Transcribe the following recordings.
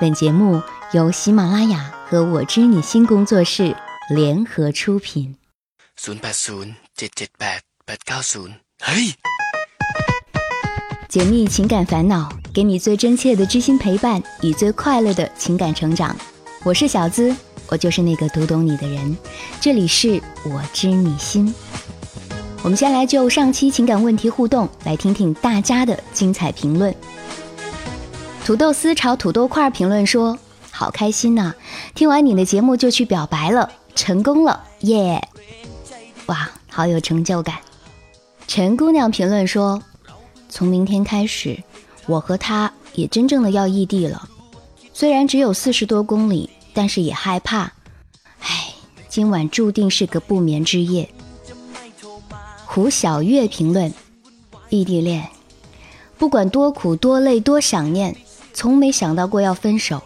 本节目由喜马拉雅和我知你心工作室联合出品。0 8 0 7 7 8 8 9 0嘿，解密情感烦恼，给你最真切的知心陪伴与最快乐的情感成长。我是小资，我就是那个读懂你的人。这里是我知你心。我们先来就上期情感问题互动来听听大家的精彩评论。土豆丝炒土豆块评论说：“好开心呐！听完你的节目就去表白了，成功了，耶！哇，好有成就感。”陈姑娘评论说：“从明天开始，我和他也真正的要异地了。虽然只有四十多公里，但是也害怕。唉，今晚注定是个不眠之夜。”胡小月评论：“异地恋，不管多苦多累多想念。”从没想到过要分手，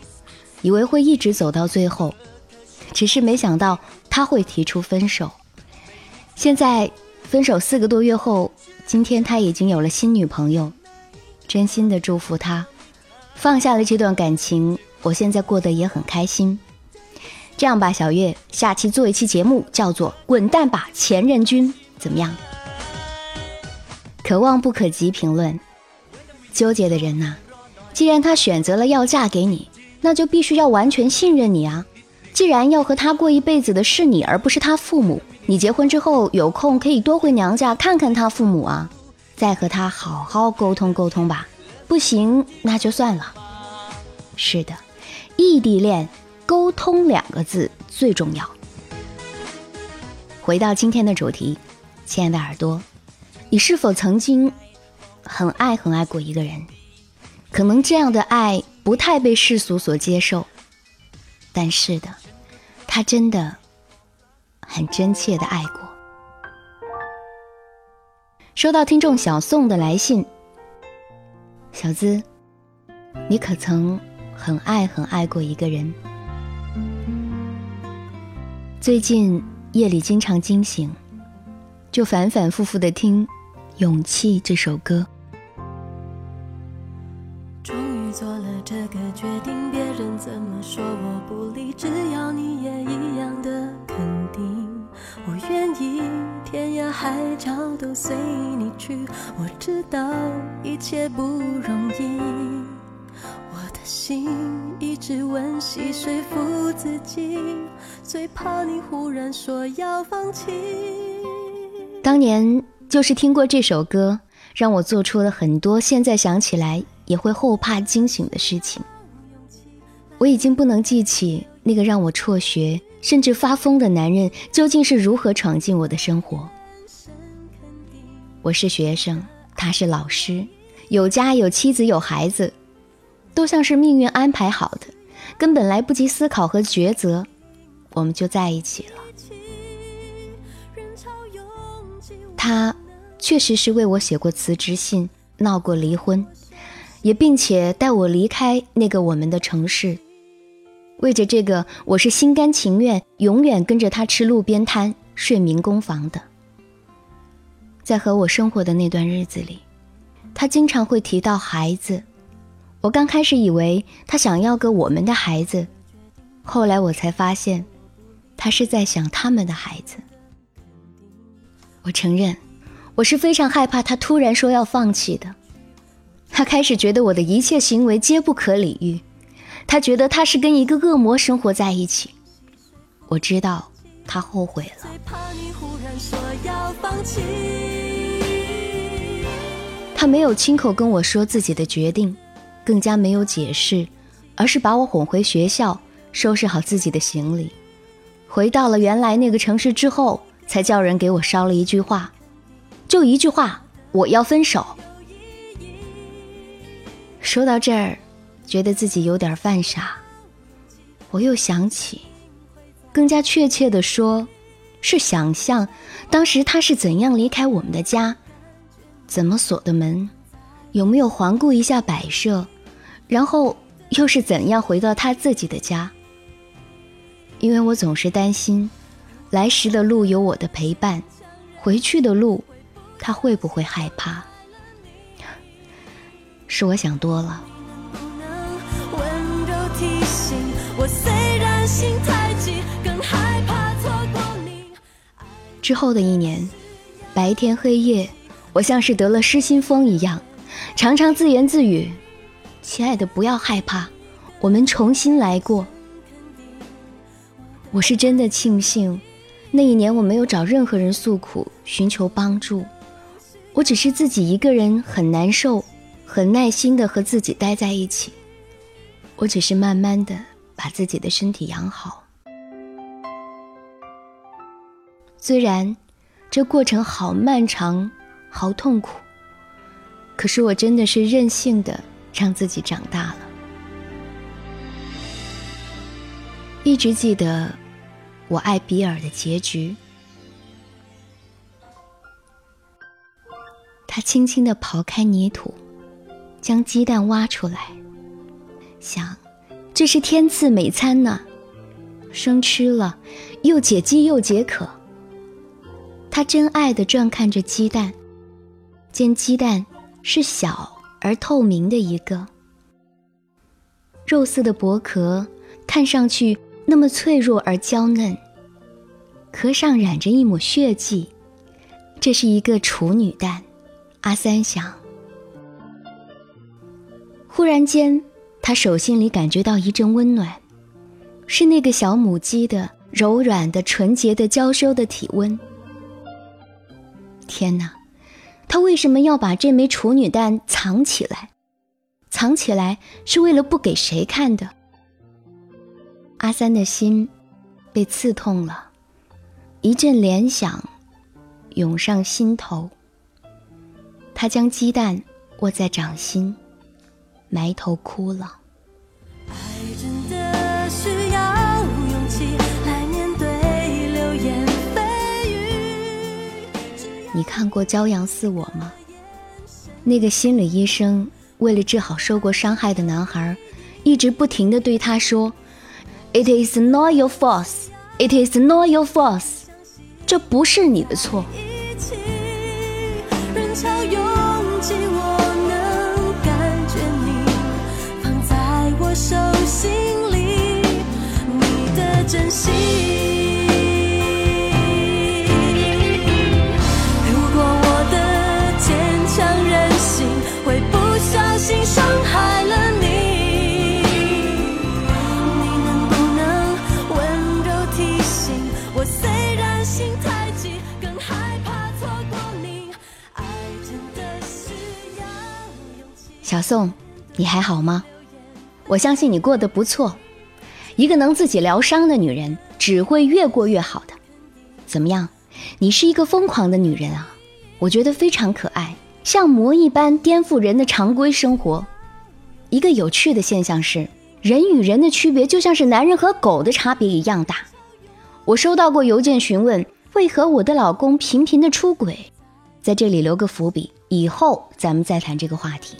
以为会一直走到最后，只是没想到他会提出分手。现在分手四个多月后，今天他已经有了新女朋友，真心的祝福他，放下了这段感情，我现在过得也很开心。这样吧，小月，下期做一期节目，叫做《滚蛋吧前任君》，怎么样？可望不可及。评论：纠结的人呐。既然他选择了要嫁给你，那就必须要完全信任你啊！既然要和他过一辈子的是你，而不是他父母，你结婚之后有空可以多回娘家看看他父母啊，再和他好好沟通沟通吧。不行，那就算了。是的，异地恋，沟通两个字最重要。回到今天的主题，亲爱的耳朵，你是否曾经很爱很爱过一个人？可能这样的爱不太被世俗所接受，但是的，他真的很真切的爱过。收到听众小宋的来信，小资，你可曾很爱很爱过一个人？最近夜里经常惊醒，就反反复复的听《勇气》这首歌。海角都随你去。我知道一切不容易，我的心一直温习说服自己，最怕你忽然说要放弃。当年就是听过这首歌，让我做出了很多现在想起来。也会后怕惊醒的事情。我已经不能记起那个让我辍学甚至发疯的男人究竟是如何闯进我的生活。我是学生，他是老师，有家有妻子有孩子，都像是命运安排好的，根本来不及思考和抉择，我们就在一起了。他确实是为我写过辞职信，闹过离婚。也并且带我离开那个我们的城市，为着这个，我是心甘情愿，永远跟着他吃路边摊、睡民工房的。在和我生活的那段日子里，他经常会提到孩子。我刚开始以为他想要个我们的孩子，后来我才发现，他是在想他们的孩子。我承认，我是非常害怕他突然说要放弃的。他开始觉得我的一切行为皆不可理喻，他觉得他是跟一个恶魔生活在一起。我知道他后悔了。他没有亲口跟我说自己的决定，更加没有解释，而是把我哄回学校，收拾好自己的行李，回到了原来那个城市之后，才叫人给我捎了一句话，就一句话：我要分手。说到这儿，觉得自己有点犯傻。我又想起，更加确切的说，是想象当时他是怎样离开我们的家，怎么锁的门，有没有环顾一下摆设，然后又是怎样回到他自己的家。因为我总是担心，来时的路有我的陪伴，回去的路，他会不会害怕？是我想多了。温柔体我虽然心太急，更害怕错过你。之后的一年，白天黑夜，我像是得了失心疯一样，常常自言自语：“亲爱的，不要害怕，我们重新来过。”我是真的庆幸，那一年我没有找任何人诉苦，寻求帮助，我只是自己一个人很难受，很耐心的和自己待在一起。我只是慢慢的把自己的身体养好，虽然这过程好漫长，好痛苦，可是我真的是任性的让自己长大了。一直记得我爱比尔的结局，他轻轻的刨开泥土，将鸡蛋挖出来。想，这是天赐美餐呢，生吃了，又解饥又解渴。他真爱的转看着鸡蛋，煎鸡蛋是小而透明的一个，肉色的薄壳看上去那么脆弱而娇嫩，壳上染着一抹血迹，这是一个处女蛋。阿三想，忽然间。他手心里感觉到一阵温暖，是那个小母鸡的柔软的、纯洁的、娇羞的体温。天哪，他为什么要把这枚处女蛋藏起来？藏起来是为了不给谁看的？阿三的心被刺痛了，一阵联想涌上心头。他将鸡蛋握在掌心。埋头哭了。爱真的需要你看过《骄阳似我》吗？那个心理医生为了治好受过伤害的男孩，一直不停的对他说：“It is not your fault. It is not your fault. 这不是你的错。”手心里，你的真心。宋，你还好吗？我相信你过得不错，一个能自己疗伤的女人只会越过越好的。怎么样？你是一个疯狂的女人啊！我觉得非常可爱，像魔一般颠覆人的常规生活。一个有趣的现象是，人与人的区别就像是男人和狗的差别一样大。我收到过邮件询问为何我的老公频频的出轨，在这里留个伏笔，以后咱们再谈这个话题。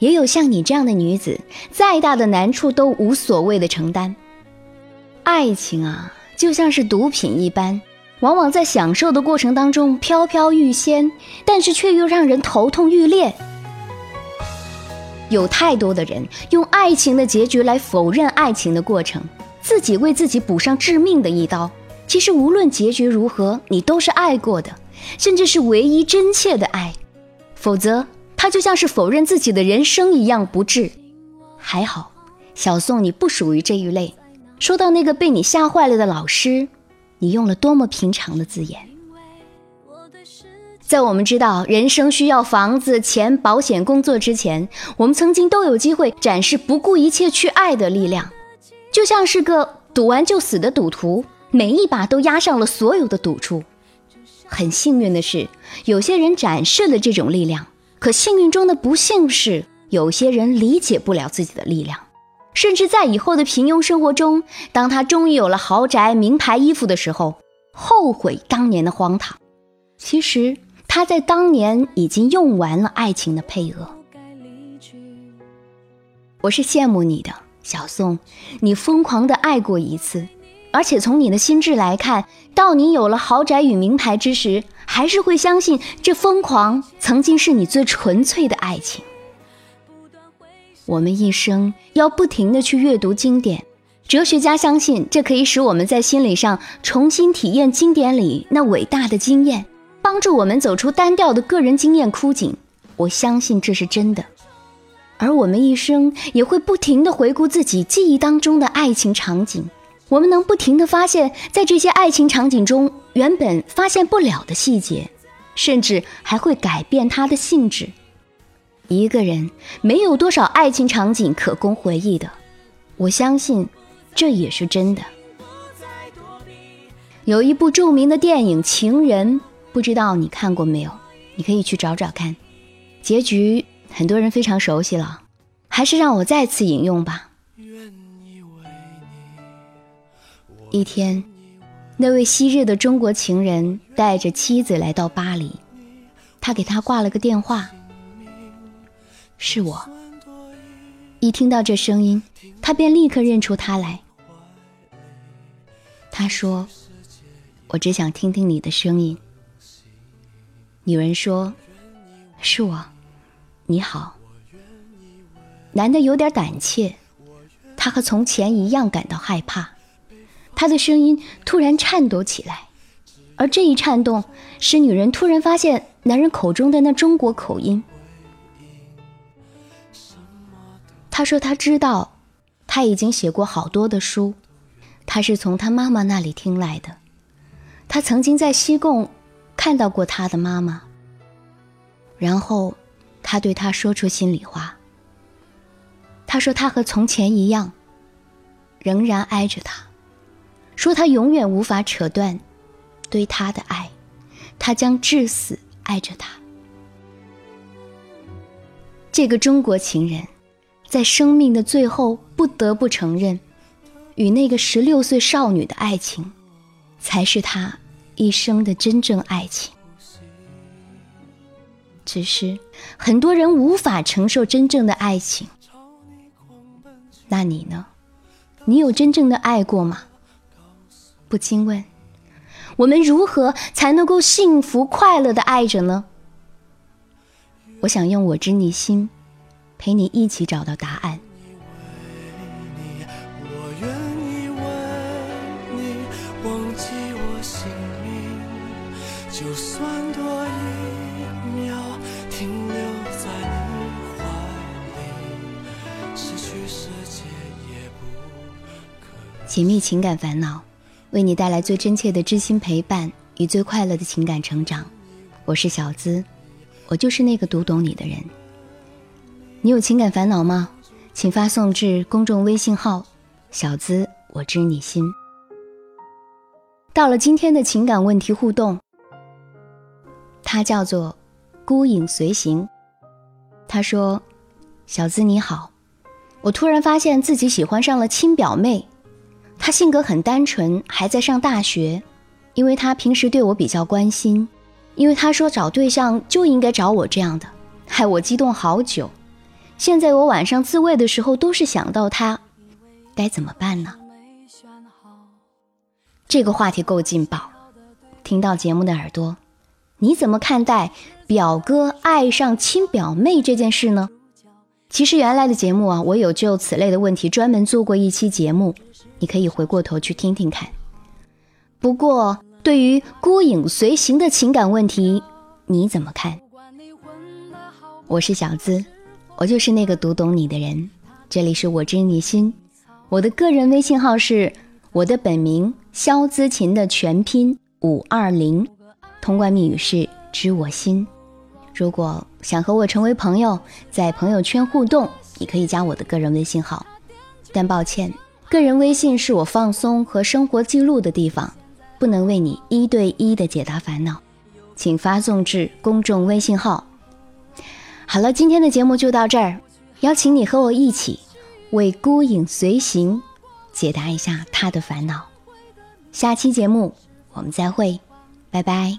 也有像你这样的女子，再大的难处都无所谓的承担。爱情啊，就像是毒品一般，往往在享受的过程当中飘飘欲仙，但是却又让人头痛欲裂。有太多的人用爱情的结局来否认爱情的过程，自己为自己补上致命的一刀。其实无论结局如何，你都是爱过的，甚至是唯一真切的爱，否则。他就像是否认自己的人生一样不智。还好，小宋你不属于这一类。说到那个被你吓坏了的老师，你用了多么平常的字眼。在我们知道人生需要房子、钱、保险、工作之前，我们曾经都有机会展示不顾一切去爱的力量，就像是个赌完就死的赌徒，每一把都押上了所有的赌注。很幸运的是，有些人展示了这种力量。可幸运中的不幸是，有些人理解不了自己的力量，甚至在以后的平庸生活中，当他终于有了豪宅、名牌衣服的时候，后悔当年的荒唐。其实他在当年已经用完了爱情的配额。我是羡慕你的小宋，你疯狂的爱过一次，而且从你的心智来看，到你有了豪宅与名牌之时。还是会相信这疯狂曾经是你最纯粹的爱情。我们一生要不停的去阅读经典，哲学家相信，这可以使我们在心理上重新体验经典里那伟大的经验，帮助我们走出单调的个人经验枯井。我相信这是真的。而我们一生也会不停的回顾自己记忆当中的爱情场景，我们能不停地发现，在这些爱情场景中原本发现不了的细节，甚至还会改变它的性质。一个人没有多少爱情场景可供回忆的，我相信这也是真的。有一部著名的电影《情人》，不知道你看过没有？你可以去找找看，结局。很多人非常熟悉了，还是让我再次引用吧。一天，那位昔日的中国情人带着妻子来到巴黎，他给他挂了个电话，是我。一听到这声音，他便立刻认出他来。他说：“我只想听听你的声音。”女人说：“是我。”你好，男的有点胆怯，他和从前一样感到害怕，他的声音突然颤抖起来，而这一颤动使女人突然发现男人口中的那中国口音。他说他知道，他已经写过好多的书，他是从他妈妈那里听来的，他曾经在西贡看到过他的妈妈，然后。他对他说出心里话。他说他和从前一样，仍然爱着他，说他永远无法扯断对他的爱，他将至死爱着他。这个中国情人，在生命的最后不得不承认，与那个十六岁少女的爱情，才是他一生的真正爱情。只是很多人无法承受真正的爱情，那你呢？你有真正的爱过吗？不禁问，我们如何才能够幸福快乐的爱着呢？我想用我知你心，陪你一起找到答案。就算多一秒。停留在你怀里，失去世界也不解密情感烦恼，为你带来最真切的知心陪伴与最快乐的情感成长。我是小资，我就是那个读懂你的人。你有情感烦恼吗？请发送至公众微信号“小资我知你心”。到了今天的情感问题互动，它叫做。孤影随行，他说：“小资你好，我突然发现自己喜欢上了亲表妹。他性格很单纯，还在上大学。因为他平时对我比较关心，因为他说找对象就应该找我这样的，害我激动好久。现在我晚上自慰的时候都是想到他，该怎么办呢？”这个话题够劲爆，听到节目的耳朵。你怎么看待表哥爱上亲表妹这件事呢？其实原来的节目啊，我有就此类的问题专门做过一期节目，你可以回过头去听听看。不过对于孤影随行的情感问题，你怎么看？我是小资，我就是那个读懂你的人。这里是我知你心，我的个人微信号是我的本名肖姿琴的全拼五二零。通关密语是“知我心”。如果想和我成为朋友，在朋友圈互动，你可以加我的个人微信号。但抱歉，个人微信是我放松和生活记录的地方，不能为你一对一的解答烦恼，请发送至公众微信号。好了，今天的节目就到这儿，邀请你和我一起为孤影随行解答一下他的烦恼。下期节目我们再会，拜拜。